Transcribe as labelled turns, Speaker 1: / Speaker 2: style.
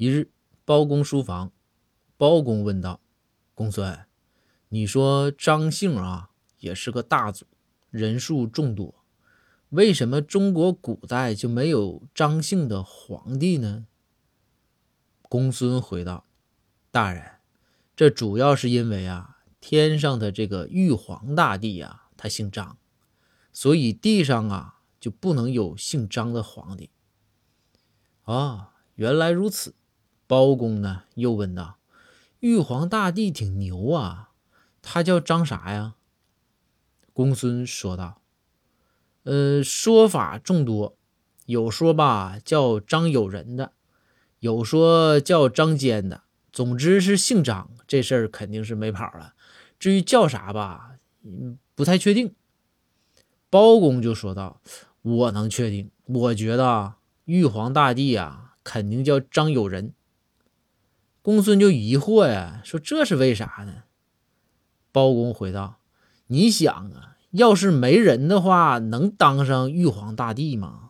Speaker 1: 一日，包公书房，包公问道：“公孙，你说张姓啊，也是个大族，人数众多，为什么中国古代就没有张姓的皇帝呢？”公孙回道：“大人，这主要是因为啊，天上的这个玉皇大帝呀，他姓张，所以地上啊就不能有姓张的皇帝。”啊，原来如此。包公呢，又问道：“玉皇大帝挺牛啊，他叫张啥呀？”公孙说道：“呃，说法众多，有说吧叫张友仁的，有说叫张坚的，总之是姓张，这事儿肯定是没跑了。至于叫啥吧，嗯，不太确定。”包公就说道：“我能确定，我觉得玉皇大帝啊，肯定叫张友仁。”公孙就疑惑呀，说这是为啥呢？包公回道：“你想啊，要是没人的话，能当上玉皇大帝吗？”